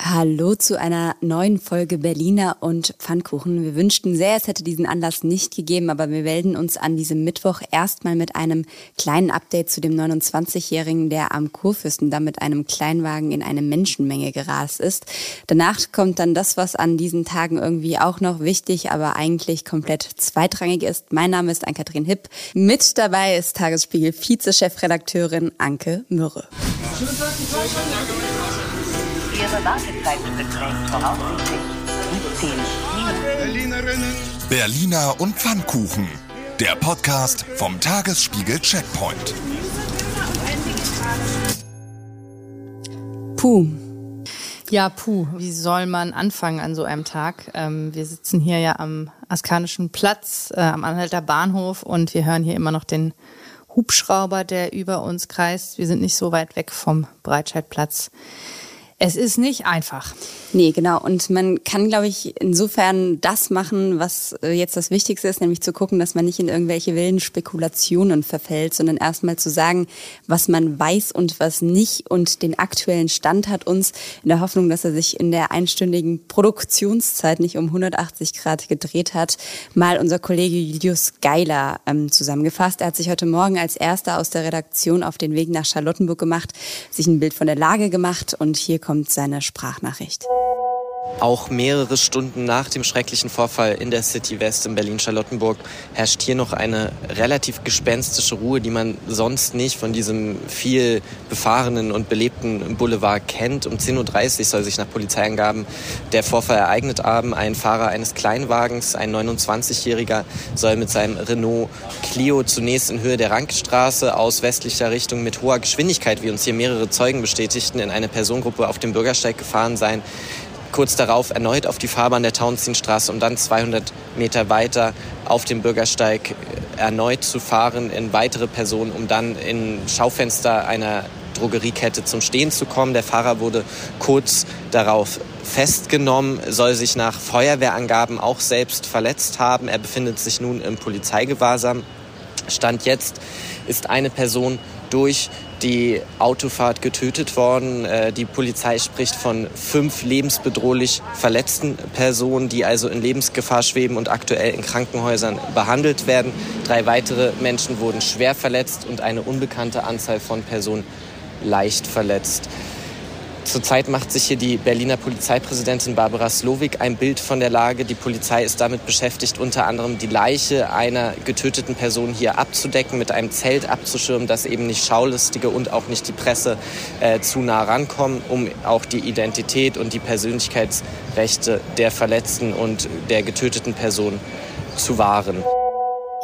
Hallo zu einer neuen Folge Berliner und Pfannkuchen. Wir wünschten sehr, es hätte diesen Anlass nicht gegeben, aber wir melden uns an diesem Mittwoch erstmal mit einem kleinen Update zu dem 29-Jährigen, der am Kurfürstendamm mit einem Kleinwagen in eine Menschenmenge gerast ist. Danach kommt dann das, was an diesen Tagen irgendwie auch noch wichtig, aber eigentlich komplett zweitrangig ist. Mein Name ist Ann-Kathrin Hipp. Mit dabei ist Tagesspiegel Vize-Chefredakteurin Anke Mürre. Ihre Wartezeit beträgt voraussichtlich 17 Minuten. Berliner und Pfannkuchen. Der Podcast vom Tagesspiegel Checkpoint. Puh. Ja, puh, wie soll man anfangen an so einem Tag? Ähm, wir sitzen hier ja am Askanischen Platz, äh, am Anhalter Bahnhof und wir hören hier immer noch den Hubschrauber, der über uns kreist. Wir sind nicht so weit weg vom Breitscheidplatz. Es ist nicht einfach. Nee, genau. Und man kann, glaube ich, insofern das machen, was äh, jetzt das Wichtigste ist, nämlich zu gucken, dass man nicht in irgendwelche wilden Spekulationen verfällt, sondern erstmal zu sagen, was man weiß und was nicht und den aktuellen Stand hat uns in der Hoffnung, dass er sich in der einstündigen Produktionszeit nicht um 180 Grad gedreht hat, mal unser Kollege Julius Geiler ähm, zusammengefasst. Er hat sich heute Morgen als erster aus der Redaktion auf den Weg nach Charlottenburg gemacht, sich ein Bild von der Lage gemacht und hier kommt seine Sprachnachricht. Auch mehrere Stunden nach dem schrecklichen Vorfall in der City West in Berlin-Charlottenburg herrscht hier noch eine relativ gespenstische Ruhe, die man sonst nicht von diesem viel befahrenen und belebten Boulevard kennt. Um 10.30 Uhr soll sich nach Polizeiangaben der Vorfall ereignet haben. Ein Fahrer eines Kleinwagens, ein 29-Jähriger, soll mit seinem Renault Clio zunächst in Höhe der Rankstraße aus westlicher Richtung mit hoher Geschwindigkeit, wie uns hier mehrere Zeugen bestätigten, in eine Personengruppe auf dem Bürgersteig gefahren sein kurz darauf erneut auf die Fahrbahn der Tauentzienstraße, um dann 200 Meter weiter auf dem Bürgersteig erneut zu fahren in weitere Personen, um dann in Schaufenster einer Drogeriekette zum Stehen zu kommen. Der Fahrer wurde kurz darauf festgenommen, soll sich nach Feuerwehrangaben auch selbst verletzt haben. Er befindet sich nun im Polizeigewahrsam. Stand jetzt ist eine Person durch die Autofahrt getötet worden. Äh, die Polizei spricht von fünf lebensbedrohlich verletzten Personen, die also in Lebensgefahr schweben und aktuell in Krankenhäusern behandelt werden. Drei weitere Menschen wurden schwer verletzt und eine unbekannte Anzahl von Personen leicht verletzt. Zurzeit macht sich hier die Berliner Polizeipräsidentin Barbara Slowik ein Bild von der Lage. Die Polizei ist damit beschäftigt, unter anderem die Leiche einer getöteten Person hier abzudecken, mit einem Zelt abzuschirmen, dass eben nicht Schaulustige und auch nicht die Presse äh, zu nah rankommen, um auch die Identität und die Persönlichkeitsrechte der Verletzten und der getöteten Person zu wahren.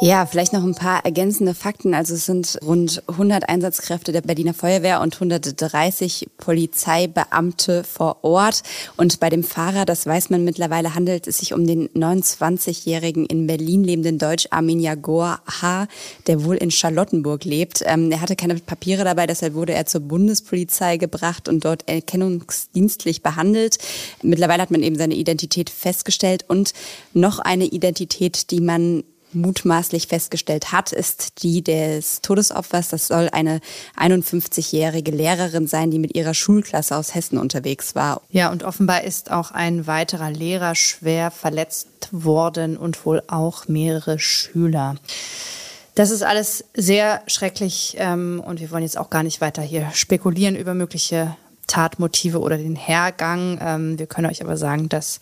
Ja, vielleicht noch ein paar ergänzende Fakten. Also es sind rund 100 Einsatzkräfte der Berliner Feuerwehr und 130 Polizeibeamte vor Ort. Und bei dem Fahrer, das weiß man mittlerweile, handelt es sich um den 29-jährigen in Berlin lebenden Deutsch Armin Jagor H., der wohl in Charlottenburg lebt. Ähm, er hatte keine Papiere dabei, deshalb wurde er zur Bundespolizei gebracht und dort erkennungsdienstlich behandelt. Mittlerweile hat man eben seine Identität festgestellt und noch eine Identität, die man mutmaßlich festgestellt hat, ist die des Todesopfers. Das soll eine 51-jährige Lehrerin sein, die mit ihrer Schulklasse aus Hessen unterwegs war. Ja, und offenbar ist auch ein weiterer Lehrer schwer verletzt worden und wohl auch mehrere Schüler. Das ist alles sehr schrecklich ähm, und wir wollen jetzt auch gar nicht weiter hier spekulieren über mögliche Tatmotive oder den Hergang. Ähm, wir können euch aber sagen, dass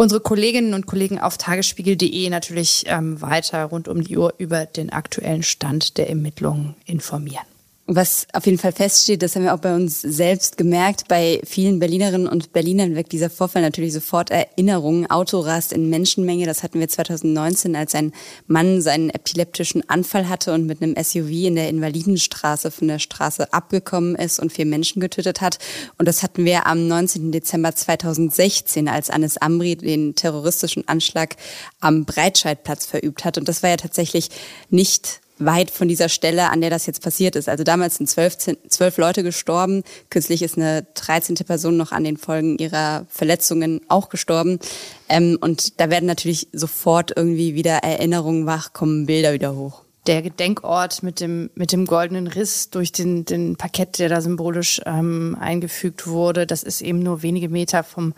unsere Kolleginnen und Kollegen auf tagesspiegel.de natürlich ähm, weiter rund um die Uhr über den aktuellen Stand der Ermittlungen informieren. Was auf jeden Fall feststeht, das haben wir auch bei uns selbst gemerkt, bei vielen Berlinerinnen und Berlinern weckt dieser Vorfall natürlich sofort Erinnerungen. Autorast in Menschenmenge, das hatten wir 2019, als ein Mann seinen epileptischen Anfall hatte und mit einem SUV in der Invalidenstraße von der Straße abgekommen ist und vier Menschen getötet hat. Und das hatten wir am 19. Dezember 2016, als Anis Amri den terroristischen Anschlag am Breitscheidplatz verübt hat. Und das war ja tatsächlich nicht weit von dieser Stelle, an der das jetzt passiert ist. Also damals sind zwölf, zwölf Leute gestorben. Kürzlich ist eine 13. Person noch an den Folgen ihrer Verletzungen auch gestorben. Ähm, und da werden natürlich sofort irgendwie wieder Erinnerungen wach, kommen Bilder wieder hoch. der Gedenkort mit dem, mit dem goldenen Riss durch den, den Parkett, der da symbolisch ähm, eingefügt wurde, das ist eben nur wenige Meter vom,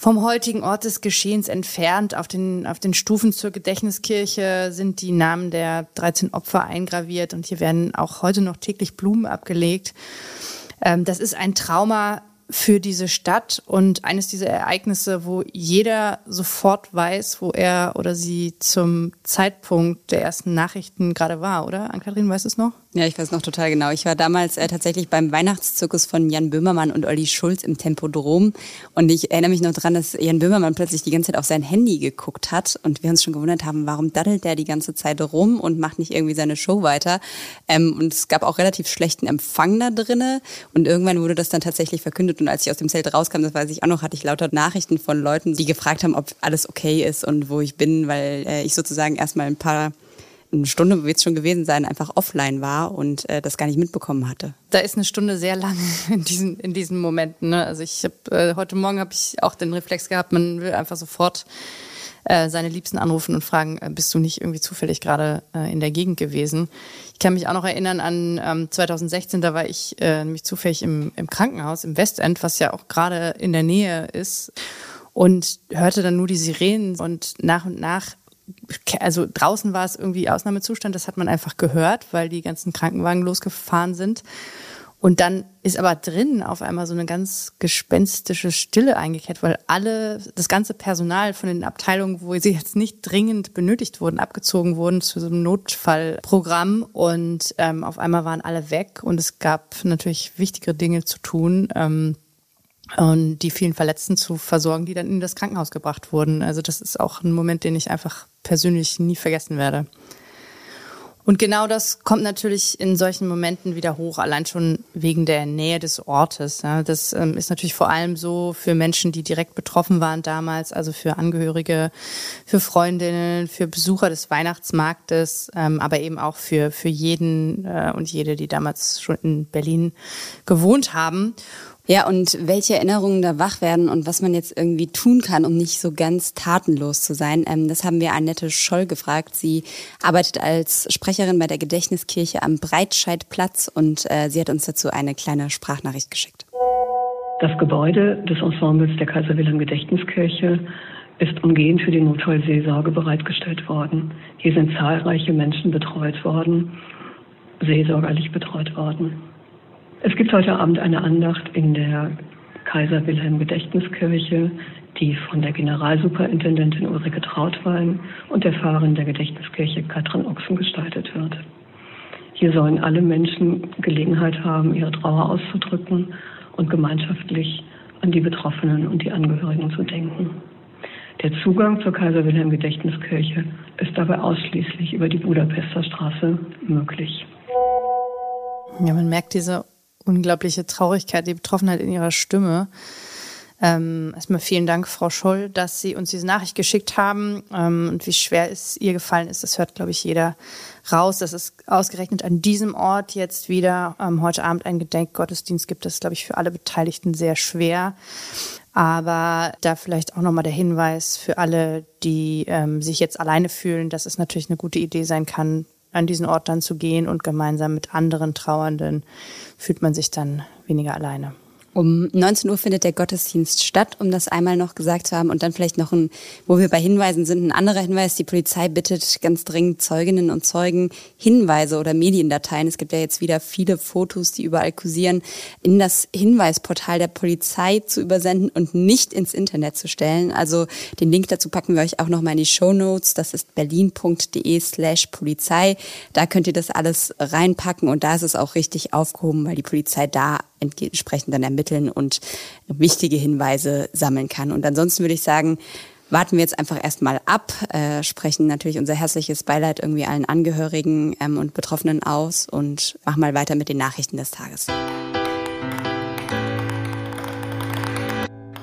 vom heutigen Ort des Geschehens entfernt. Auf den, auf den Stufen zur Gedächtniskirche sind die Namen der 13 Opfer eingraviert und hier werden auch heute noch täglich Blumen abgelegt. Ähm, das ist ein Trauma, für diese Stadt und eines dieser Ereignisse, wo jeder sofort weiß, wo er oder sie zum Zeitpunkt der ersten Nachrichten gerade war, oder? Ann-Kathrin, weißt du es noch? Ja, ich weiß noch total genau. Ich war damals äh, tatsächlich beim Weihnachtszirkus von Jan Böhmermann und Olli Schulz im Tempodrom. Und ich erinnere mich noch dran, dass Jan Böhmermann plötzlich die ganze Zeit auf sein Handy geguckt hat und wir uns schon gewundert haben, warum daddelt der die ganze Zeit rum und macht nicht irgendwie seine Show weiter. Ähm, und es gab auch relativ schlechten Empfang da drinne. Und irgendwann wurde das dann tatsächlich verkündet. Und als ich aus dem Zelt rauskam, das weiß ich auch noch, hatte ich lauter Nachrichten von Leuten, die gefragt haben, ob alles okay ist und wo ich bin, weil äh, ich sozusagen erstmal ein paar eine Stunde wird es schon gewesen sein, einfach offline war und äh, das gar nicht mitbekommen hatte. Da ist eine Stunde sehr lang in diesen, in diesen Momenten. Ne? Also ich habe äh, heute Morgen habe ich auch den Reflex gehabt, man will einfach sofort äh, seine Liebsten anrufen und fragen, äh, bist du nicht irgendwie zufällig gerade äh, in der Gegend gewesen? Ich kann mich auch noch erinnern an ähm, 2016, da war ich äh, nämlich zufällig im, im Krankenhaus im Westend, was ja auch gerade in der Nähe ist und hörte dann nur die Sirenen und nach und nach also draußen war es irgendwie Ausnahmezustand, das hat man einfach gehört, weil die ganzen Krankenwagen losgefahren sind. Und dann ist aber drin auf einmal so eine ganz gespenstische Stille eingekehrt, weil alle, das ganze Personal von den Abteilungen, wo sie jetzt nicht dringend benötigt wurden, abgezogen wurden zu so einem Notfallprogramm. Und ähm, auf einmal waren alle weg und es gab natürlich wichtigere Dinge zu tun. Ähm, und die vielen Verletzten zu versorgen, die dann in das Krankenhaus gebracht wurden. Also das ist auch ein Moment, den ich einfach persönlich nie vergessen werde. Und genau das kommt natürlich in solchen Momenten wieder hoch, allein schon wegen der Nähe des Ortes. das ähm, ist natürlich vor allem so für Menschen, die direkt betroffen waren damals, also für Angehörige, für Freundinnen, für Besucher des Weihnachtsmarktes, ähm, aber eben auch für, für jeden äh, und jede, die damals schon in Berlin gewohnt haben. Ja, und welche Erinnerungen da wach werden und was man jetzt irgendwie tun kann, um nicht so ganz tatenlos zu sein, ähm, das haben wir Annette Scholl gefragt. Sie arbeitet als Sprecherin bei der Gedächtniskirche am Breitscheidplatz und äh, sie hat uns dazu eine kleine Sprachnachricht geschickt. Das Gebäude des Ensembles der Kaiser Wilhelm Gedächtniskirche ist umgehend für die Notfallseelsorge bereitgestellt worden. Hier sind zahlreiche Menschen betreut worden, seelsorgerlich betreut worden. Es gibt heute Abend eine Andacht in der Kaiser Wilhelm Gedächtniskirche, die von der Generalsuperintendentin Ulrike Trautwein und der Pfarrerin der Gedächtniskirche Katrin Ochsen gestaltet wird. Hier sollen alle Menschen Gelegenheit haben, ihre Trauer auszudrücken und gemeinschaftlich an die Betroffenen und die Angehörigen zu denken. Der Zugang zur Kaiser Wilhelm Gedächtniskirche ist dabei ausschließlich über die Budapester Straße möglich. Ja, man merkt diese unglaubliche Traurigkeit, die Betroffenheit in ihrer Stimme. Ähm, erstmal vielen Dank, Frau Scholl, dass Sie uns diese Nachricht geschickt haben ähm, und wie schwer es ihr gefallen ist. Das hört, glaube ich, jeder raus, dass es ausgerechnet an diesem Ort jetzt wieder ähm, heute Abend einen Gedenkgottesdienst gibt. Das ist, glaube ich, für alle Beteiligten sehr schwer. Aber da vielleicht auch nochmal der Hinweis für alle, die ähm, sich jetzt alleine fühlen, dass es natürlich eine gute Idee sein kann, an diesen Ort dann zu gehen und gemeinsam mit anderen Trauernden fühlt man sich dann weniger alleine. Um 19 Uhr findet der Gottesdienst statt, um das einmal noch gesagt zu haben. Und dann vielleicht noch ein, wo wir bei Hinweisen sind, ein anderer Hinweis. Die Polizei bittet ganz dringend Zeuginnen und Zeugen Hinweise oder Mediendateien. Es gibt ja jetzt wieder viele Fotos, die überall kursieren, in das Hinweisportal der Polizei zu übersenden und nicht ins Internet zu stellen. Also den Link dazu packen wir euch auch nochmal in die Show Notes. Das ist berlin.de slash Polizei. Da könnt ihr das alles reinpacken und da ist es auch richtig aufgehoben, weil die Polizei da entsprechend dann ermitteln und wichtige Hinweise sammeln kann. Und ansonsten würde ich sagen, warten wir jetzt einfach erstmal ab, äh, sprechen natürlich unser herzliches Beileid irgendwie allen Angehörigen ähm, und Betroffenen aus und machen mal weiter mit den Nachrichten des Tages.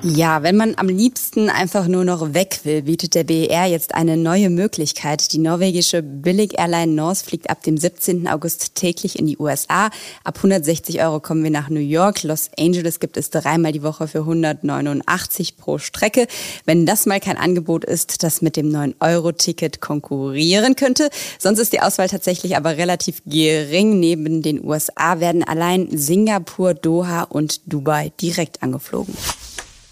Ja, wenn man am liebsten einfach nur noch weg will, bietet der BER jetzt eine neue Möglichkeit. Die norwegische Billig-Airline Norse fliegt ab dem 17. August täglich in die USA. Ab 160 Euro kommen wir nach New York. Los Angeles gibt es dreimal die Woche für 189 pro Strecke. Wenn das mal kein Angebot ist, das mit dem 9-Euro-Ticket konkurrieren könnte. Sonst ist die Auswahl tatsächlich aber relativ gering. Neben den USA werden allein Singapur, Doha und Dubai direkt angeflogen.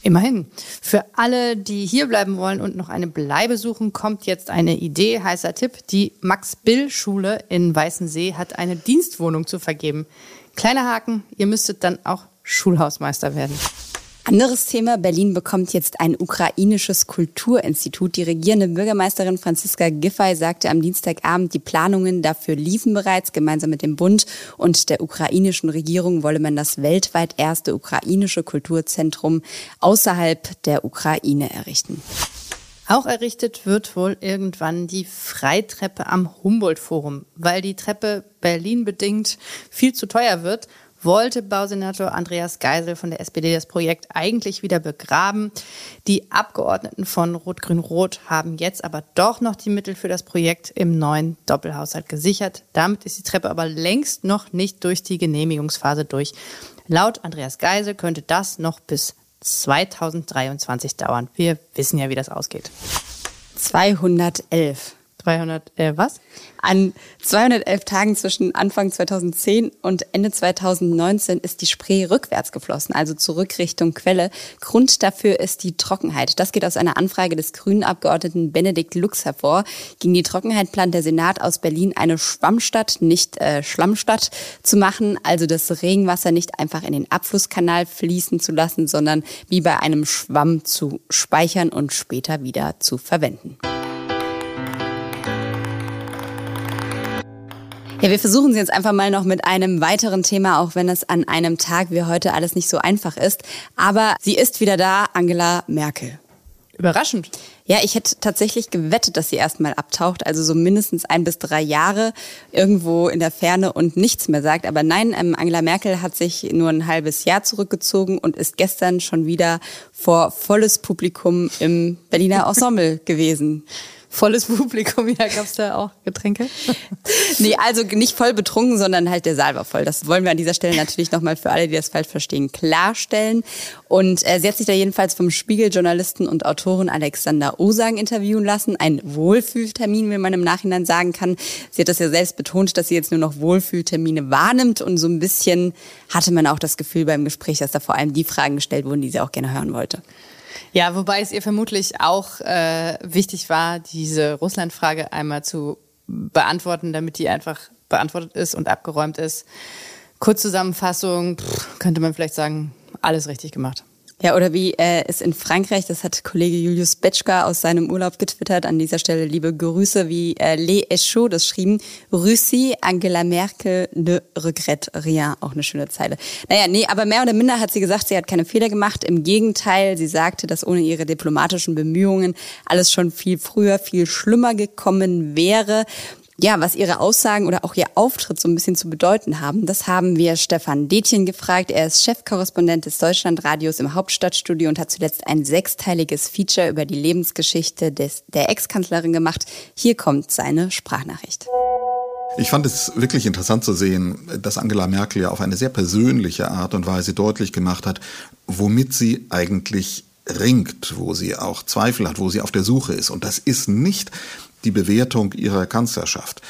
Immerhin. Für alle, die hier bleiben wollen und noch eine Bleibe suchen, kommt jetzt eine Idee, heißer Tipp. Die Max-Bill-Schule in Weißensee hat eine Dienstwohnung zu vergeben. Kleiner Haken, ihr müsstet dann auch Schulhausmeister werden. Anderes Thema. Berlin bekommt jetzt ein ukrainisches Kulturinstitut. Die regierende Bürgermeisterin Franziska Giffey sagte am Dienstagabend, die Planungen dafür liefen bereits. Gemeinsam mit dem Bund und der ukrainischen Regierung wolle man das weltweit erste ukrainische Kulturzentrum außerhalb der Ukraine errichten. Auch errichtet wird wohl irgendwann die Freitreppe am Humboldt-Forum, weil die Treppe Berlin bedingt viel zu teuer wird wollte Bausenator Andreas Geisel von der SPD das Projekt eigentlich wieder begraben. Die Abgeordneten von Rot-Grün-Rot haben jetzt aber doch noch die Mittel für das Projekt im neuen Doppelhaushalt gesichert. Damit ist die Treppe aber längst noch nicht durch die Genehmigungsphase durch. Laut Andreas Geisel könnte das noch bis 2023 dauern. Wir wissen ja, wie das ausgeht. 211. 200, äh, was? An 211 Tagen zwischen Anfang 2010 und Ende 2019 ist die Spree rückwärts geflossen, also zurück Richtung Quelle. Grund dafür ist die Trockenheit. Das geht aus einer Anfrage des grünen Abgeordneten Benedikt Lux hervor. Gegen die Trockenheit plant der Senat aus Berlin eine Schwammstadt, nicht äh, Schlammstadt zu machen, also das Regenwasser nicht einfach in den Abflusskanal fließen zu lassen, sondern wie bei einem Schwamm zu speichern und später wieder zu verwenden. Ja, wir versuchen sie jetzt einfach mal noch mit einem weiteren Thema, auch wenn es an einem Tag wie heute alles nicht so einfach ist. Aber sie ist wieder da, Angela Merkel. Überraschend. Ja, ich hätte tatsächlich gewettet, dass sie erstmal abtaucht, also so mindestens ein bis drei Jahre irgendwo in der Ferne und nichts mehr sagt. Aber nein, ähm, Angela Merkel hat sich nur ein halbes Jahr zurückgezogen und ist gestern schon wieder vor volles Publikum im Berliner Ensemble gewesen volles Publikum. Ja, gab es da auch Getränke? nee, also nicht voll betrunken, sondern halt der Saal war voll. Das wollen wir an dieser Stelle natürlich nochmal für alle, die das falsch verstehen, klarstellen. Und äh, sie hat sich da jedenfalls vom Spiegeljournalisten und Autoren Alexander Osang interviewen lassen. Ein Wohlfühltermin, wie man im Nachhinein sagen kann. Sie hat das ja selbst betont, dass sie jetzt nur noch Wohlfühltermine wahrnimmt und so ein bisschen hatte man auch das Gefühl beim Gespräch, dass da vor allem die Fragen gestellt wurden, die sie auch gerne hören wollte. Ja, wobei es ihr vermutlich auch äh, wichtig war, diese Russland-Frage einmal zu beantworten, damit die einfach beantwortet ist und abgeräumt ist. Kurzzusammenfassung, pff, könnte man vielleicht sagen, alles richtig gemacht. Ja, oder wie äh, es in Frankreich, das hat Kollege Julius Betschka aus seinem Urlaub getwittert, an dieser Stelle liebe Grüße, wie äh, Les Echos das schrieben, Russie, Angela Merkel ne regrette rien, auch eine schöne Zeile. Naja, nee, aber mehr oder minder hat sie gesagt, sie hat keine Fehler gemacht, im Gegenteil, sie sagte, dass ohne ihre diplomatischen Bemühungen alles schon viel früher, viel schlimmer gekommen wäre ja, was ihre Aussagen oder auch ihr Auftritt so ein bisschen zu bedeuten haben, das haben wir Stefan Detjen gefragt. Er ist Chefkorrespondent des Deutschlandradios im Hauptstadtstudio und hat zuletzt ein sechsteiliges Feature über die Lebensgeschichte des, der Ex-Kanzlerin gemacht. Hier kommt seine Sprachnachricht. Ich fand es wirklich interessant zu sehen, dass Angela Merkel ja auf eine sehr persönliche Art und Weise deutlich gemacht hat, womit sie eigentlich ringt, wo sie auch Zweifel hat, wo sie auf der Suche ist. Und das ist nicht die Bewertung ihrer Kanzlerschaft.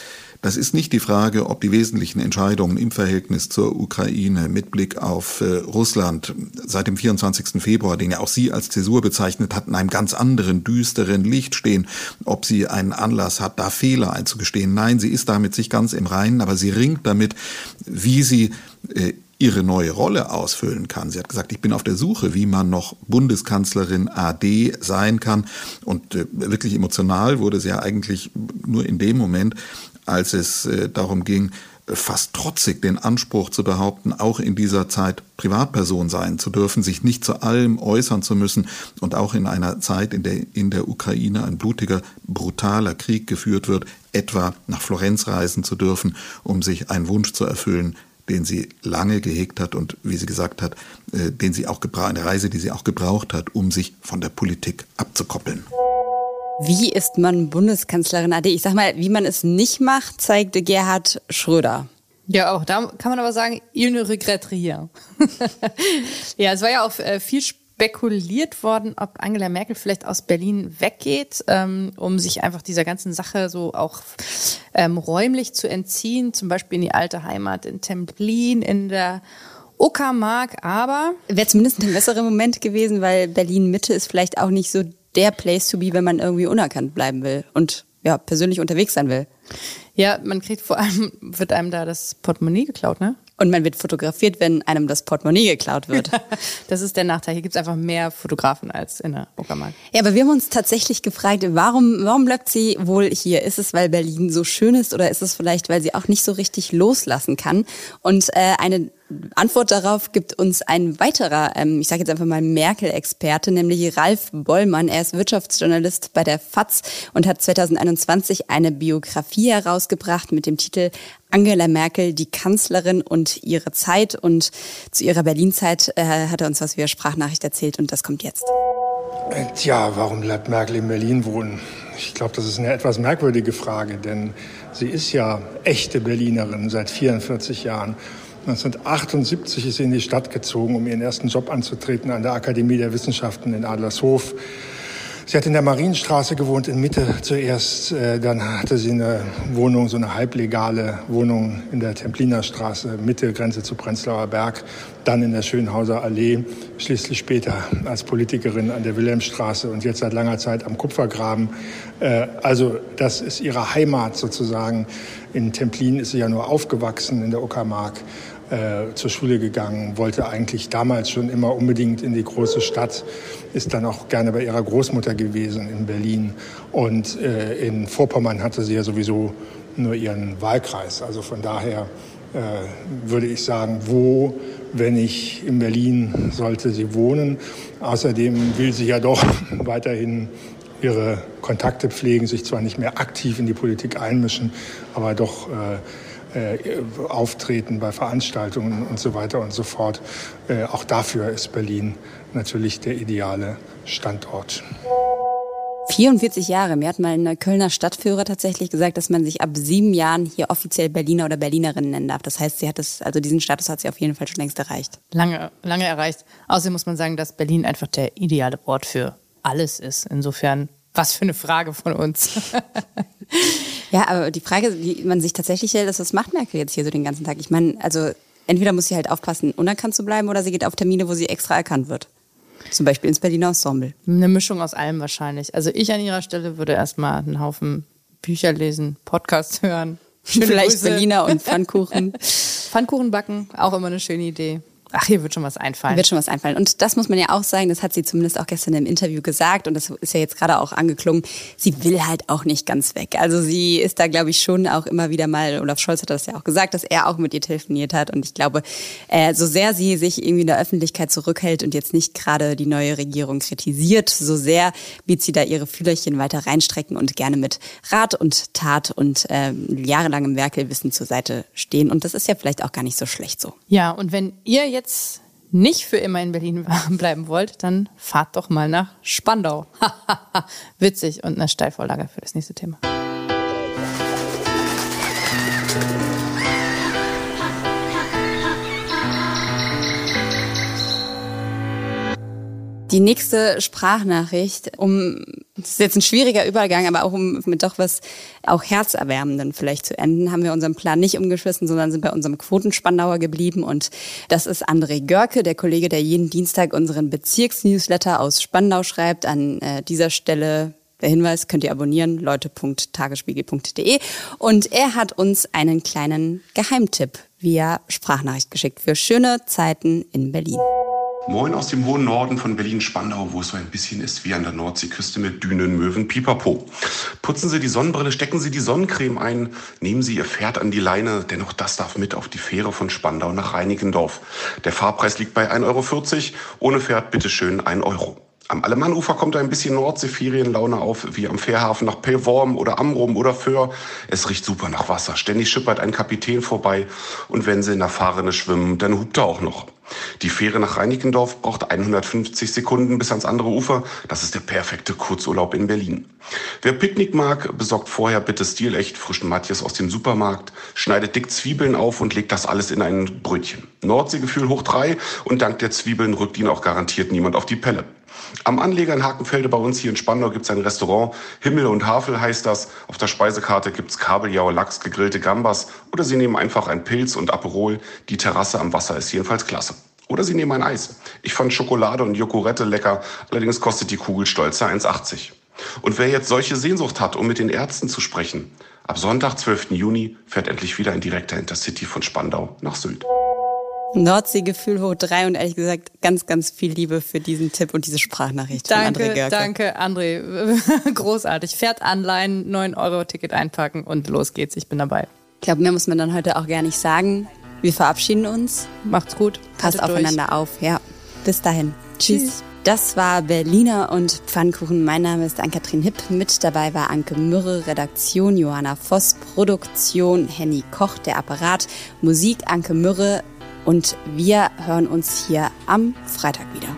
Das ist nicht die Frage, ob die wesentlichen Entscheidungen im Verhältnis zur Ukraine mit Blick auf äh, Russland seit dem 24. Februar, den ja auch Sie als Zäsur bezeichnet hat, in einem ganz anderen, düsteren Licht stehen, ob sie einen Anlass hat, da Fehler einzugestehen. Nein, sie ist damit sich ganz im Reinen, aber sie ringt damit, wie sie äh, ihre neue Rolle ausfüllen kann. Sie hat gesagt, ich bin auf der Suche, wie man noch Bundeskanzlerin AD sein kann. Und äh, wirklich emotional wurde sie ja eigentlich nur in dem Moment, als es äh, darum ging, fast trotzig den Anspruch zu behaupten, auch in dieser Zeit Privatperson sein zu dürfen, sich nicht zu allem äußern zu müssen und auch in einer Zeit, in der in der Ukraine ein blutiger, brutaler Krieg geführt wird, etwa nach Florenz reisen zu dürfen, um sich einen Wunsch zu erfüllen, den sie lange gehegt hat und wie sie gesagt hat, äh, den sie auch gebraucht, eine Reise, die sie auch gebraucht hat, um sich von der Politik abzukoppeln. Wie ist man Bundeskanzlerin AD? Ich sag mal, wie man es nicht macht, zeigte Gerhard Schröder. Ja, auch da kann man aber sagen, il ne regrette rien. ja, es war ja auch äh, viel spekuliert worden, ob Angela Merkel vielleicht aus Berlin weggeht, ähm, um sich einfach dieser ganzen Sache so auch ähm, räumlich zu entziehen, zum Beispiel in die alte Heimat in Templin, in der Uckermark, aber... Wäre zumindest ein besserer Moment gewesen, weil Berlin-Mitte ist vielleicht auch nicht so der Place to be, wenn man irgendwie unerkannt bleiben will und ja, persönlich unterwegs sein will. Ja, man kriegt vor allem, wird einem da das Portemonnaie geklaut, ne? Und man wird fotografiert, wenn einem das Portemonnaie geklaut wird. das ist der Nachteil. Hier gibt's einfach mehr Fotografen als in der Uckermark. Ja, aber wir haben uns tatsächlich gefragt, warum, warum bleibt sie wohl hier? Ist es, weil Berlin so schön ist oder ist es vielleicht, weil sie auch nicht so richtig loslassen kann? Und äh, eine Antwort darauf gibt uns ein weiterer, ähm, ich sage jetzt einfach mal Merkel-Experte, nämlich Ralf Bollmann. Er ist Wirtschaftsjournalist bei der FAZ und hat 2021 eine Biografie herausgebracht mit dem Titel Angela Merkel, die Kanzlerin und ihre Zeit. Und zu ihrer Berlin-Zeit äh, hat er uns was via Sprachnachricht erzählt und das kommt jetzt. Tja, warum bleibt Merkel in Berlin wohnen? Ich glaube, das ist eine etwas merkwürdige Frage, denn sie ist ja echte Berlinerin seit 44 Jahren. 1978 ist sie in die Stadt gezogen, um ihren ersten Job anzutreten an der Akademie der Wissenschaften in Adlershof. Sie hat in der Marienstraße gewohnt, in Mitte zuerst. Äh, dann hatte sie eine Wohnung, so eine halblegale Wohnung in der Templiner Straße, Mitte, Grenze zu Prenzlauer Berg. Dann in der Schönhauser Allee, schließlich später als Politikerin an der Wilhelmstraße und jetzt seit langer Zeit am Kupfergraben. Äh, also das ist ihre Heimat sozusagen. In Templin ist sie ja nur aufgewachsen, in der Uckermark äh, zur Schule gegangen, wollte eigentlich damals schon immer unbedingt in die große Stadt, ist dann auch gerne bei ihrer Großmutter gewesen in Berlin. Und äh, in Vorpommern hatte sie ja sowieso nur ihren Wahlkreis. Also von daher äh, würde ich sagen, wo, wenn ich in Berlin, sollte sie wohnen. Außerdem will sie ja doch weiterhin ihre Kontakte pflegen, sich zwar nicht mehr aktiv in die Politik einmischen, aber doch äh, äh, auftreten bei Veranstaltungen und so weiter und so fort. Äh, auch dafür ist Berlin natürlich der ideale Standort. 44 Jahre. Mir hat mal ein Kölner Stadtführer tatsächlich gesagt, dass man sich ab sieben Jahren hier offiziell Berliner oder Berlinerin nennen darf. Das heißt, sie hat es, also diesen Status hat sie auf jeden Fall schon längst erreicht. Lange, lange erreicht. Außerdem muss man sagen, dass Berlin einfach der ideale Ort für alles ist. Insofern, was für eine Frage von uns. Ja, aber die Frage, die man sich tatsächlich stellt, ist, was macht Merkel jetzt hier so den ganzen Tag? Ich meine, also entweder muss sie halt aufpassen, unerkannt zu bleiben, oder sie geht auf Termine, wo sie extra erkannt wird. Zum Beispiel ins Berliner Ensemble. Eine Mischung aus allem wahrscheinlich. Also ich an ihrer Stelle würde erstmal einen Haufen Bücher lesen, Podcasts hören. Schöne Vielleicht Grüße. Berliner und Pfannkuchen. Pfannkuchen backen, auch immer eine schöne Idee. Ach, hier wird schon was einfallen. Wird schon was einfallen. Und das muss man ja auch sagen, das hat sie zumindest auch gestern im Interview gesagt und das ist ja jetzt gerade auch angeklungen. Sie will halt auch nicht ganz weg. Also sie ist da, glaube ich, schon auch immer wieder mal, Olaf Scholz hat das ja auch gesagt, dass er auch mit ihr telefoniert hat. Und ich glaube, äh, so sehr sie sich irgendwie in der Öffentlichkeit zurückhält und jetzt nicht gerade die neue Regierung kritisiert, so sehr wird sie da ihre Fühlerchen weiter reinstrecken und gerne mit Rat und Tat und äh, jahrelangem Merkel-Wissen zur Seite stehen. Und das ist ja vielleicht auch gar nicht so schlecht so. Ja, und wenn ihr jetzt nicht für immer in Berlin bleiben wollt, dann fahrt doch mal nach Spandau. Witzig und eine Steilvorlage für das nächste Thema. Die nächste Sprachnachricht, um, das ist jetzt ein schwieriger Übergang, aber auch um mit doch was auch Herzerwärmenden vielleicht zu enden, haben wir unseren Plan nicht umgeschmissen, sondern sind bei unserem Quotenspandauer geblieben. Und das ist André Görke, der Kollege, der jeden Dienstag unseren Bezirksnewsletter aus Spandau schreibt. An äh, dieser Stelle der Hinweis könnt ihr abonnieren, leute.tagesspiegel.de. Und er hat uns einen kleinen Geheimtipp via Sprachnachricht geschickt für schöne Zeiten in Berlin. Moin aus dem hohen Norden von Berlin-Spandau, wo es so ein bisschen ist wie an der Nordseeküste mit Dünen, Möwen, Pipapo. Putzen Sie die Sonnenbrille, stecken Sie die Sonnencreme ein, nehmen Sie Ihr Pferd an die Leine, denn auch das darf mit auf die Fähre von Spandau nach Reinickendorf. Der Fahrpreis liegt bei 1,40 Euro, ohne Pferd bitteschön 1 Euro. Am Alemannufer kommt ein bisschen Nordseeferienlaune auf, wie am Fährhafen nach Pellworm oder Amrum oder Föhr. Es riecht super nach Wasser. Ständig schippert ein Kapitän vorbei und wenn sie in der Fahrrinne schwimmen, dann hupt er auch noch. Die Fähre nach Reinickendorf braucht 150 Sekunden bis ans andere Ufer. Das ist der perfekte Kurzurlaub in Berlin. Wer Picknick mag, besorgt vorher bitte stilecht frischen Matjes aus dem Supermarkt, schneidet dick Zwiebeln auf und legt das alles in ein Brötchen. Nordseegefühl hoch drei und dank der Zwiebeln rückt ihn auch garantiert niemand auf die Pelle. Am Anleger in Hakenfelde bei uns hier in Spandau gibt es ein Restaurant. Himmel und Havel heißt das. Auf der Speisekarte gibt es Kabeljau, Lachs, gegrillte Gambas. Oder Sie nehmen einfach ein Pilz und Aperol. Die Terrasse am Wasser ist jedenfalls klasse. Oder Sie nehmen ein Eis. Ich fand Schokolade und Joghurette lecker. Allerdings kostet die Kugel stolze 1,80. Und wer jetzt solche Sehnsucht hat, um mit den Ärzten zu sprechen, ab Sonntag, 12. Juni, fährt endlich wieder ein direkter Intercity von Spandau nach Sylt. Nordseegefühl hoch drei und ehrlich gesagt ganz, ganz viel Liebe für diesen Tipp und diese Sprachnachricht danke, von André Görke. Danke, André. Großartig. Fährt anleihen, 9 Euro Ticket einpacken und los geht's. Ich bin dabei. Ich glaube, mehr muss man dann heute auch gar nicht sagen. Wir verabschieden uns. Macht's gut. Passt aufeinander durch. auf. Ja. Bis dahin. Tschüss. Tschüss. Das war Berliner und Pfannkuchen. Mein Name ist Ann-Kathrin Hipp. Mit dabei war Anke Mürre, Redaktion Johanna Voss, Produktion Henny Koch, der Apparat, Musik Anke Mürre, und wir hören uns hier am Freitag wieder.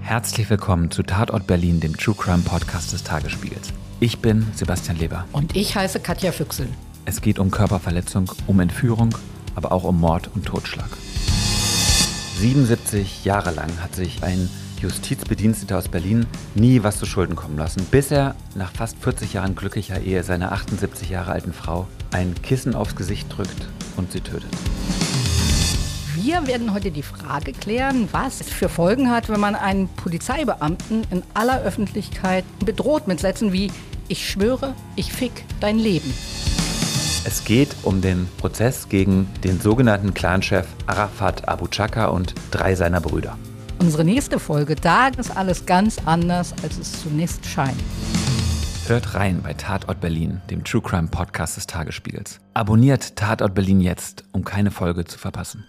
Herzlich willkommen zu Tatort Berlin, dem True Crime Podcast des Tagesspiegels. Ich bin Sebastian Leber. Und ich heiße Katja Füchsel. Es geht um Körperverletzung, um Entführung, aber auch um Mord und Totschlag. 77 Jahre lang hat sich ein Justizbediensteter aus Berlin nie was zu Schulden kommen lassen, bis er nach fast 40 Jahren glücklicher Ehe seiner 78 Jahre alten Frau ein Kissen aufs Gesicht drückt und sie tötet. Wir werden heute die Frage klären, was es für Folgen hat, wenn man einen Polizeibeamten in aller Öffentlichkeit bedroht mit Sätzen wie Ich schwöre, ich fick dein Leben. Es geht um den Prozess gegen den sogenannten Clanchef Arafat Abu Chaka und drei seiner Brüder. Unsere nächste Folge, da ist alles ganz anders, als es zunächst scheint. Hört rein bei Tatort Berlin, dem True Crime Podcast des Tagesspiegels. Abonniert Tatort Berlin jetzt, um keine Folge zu verpassen.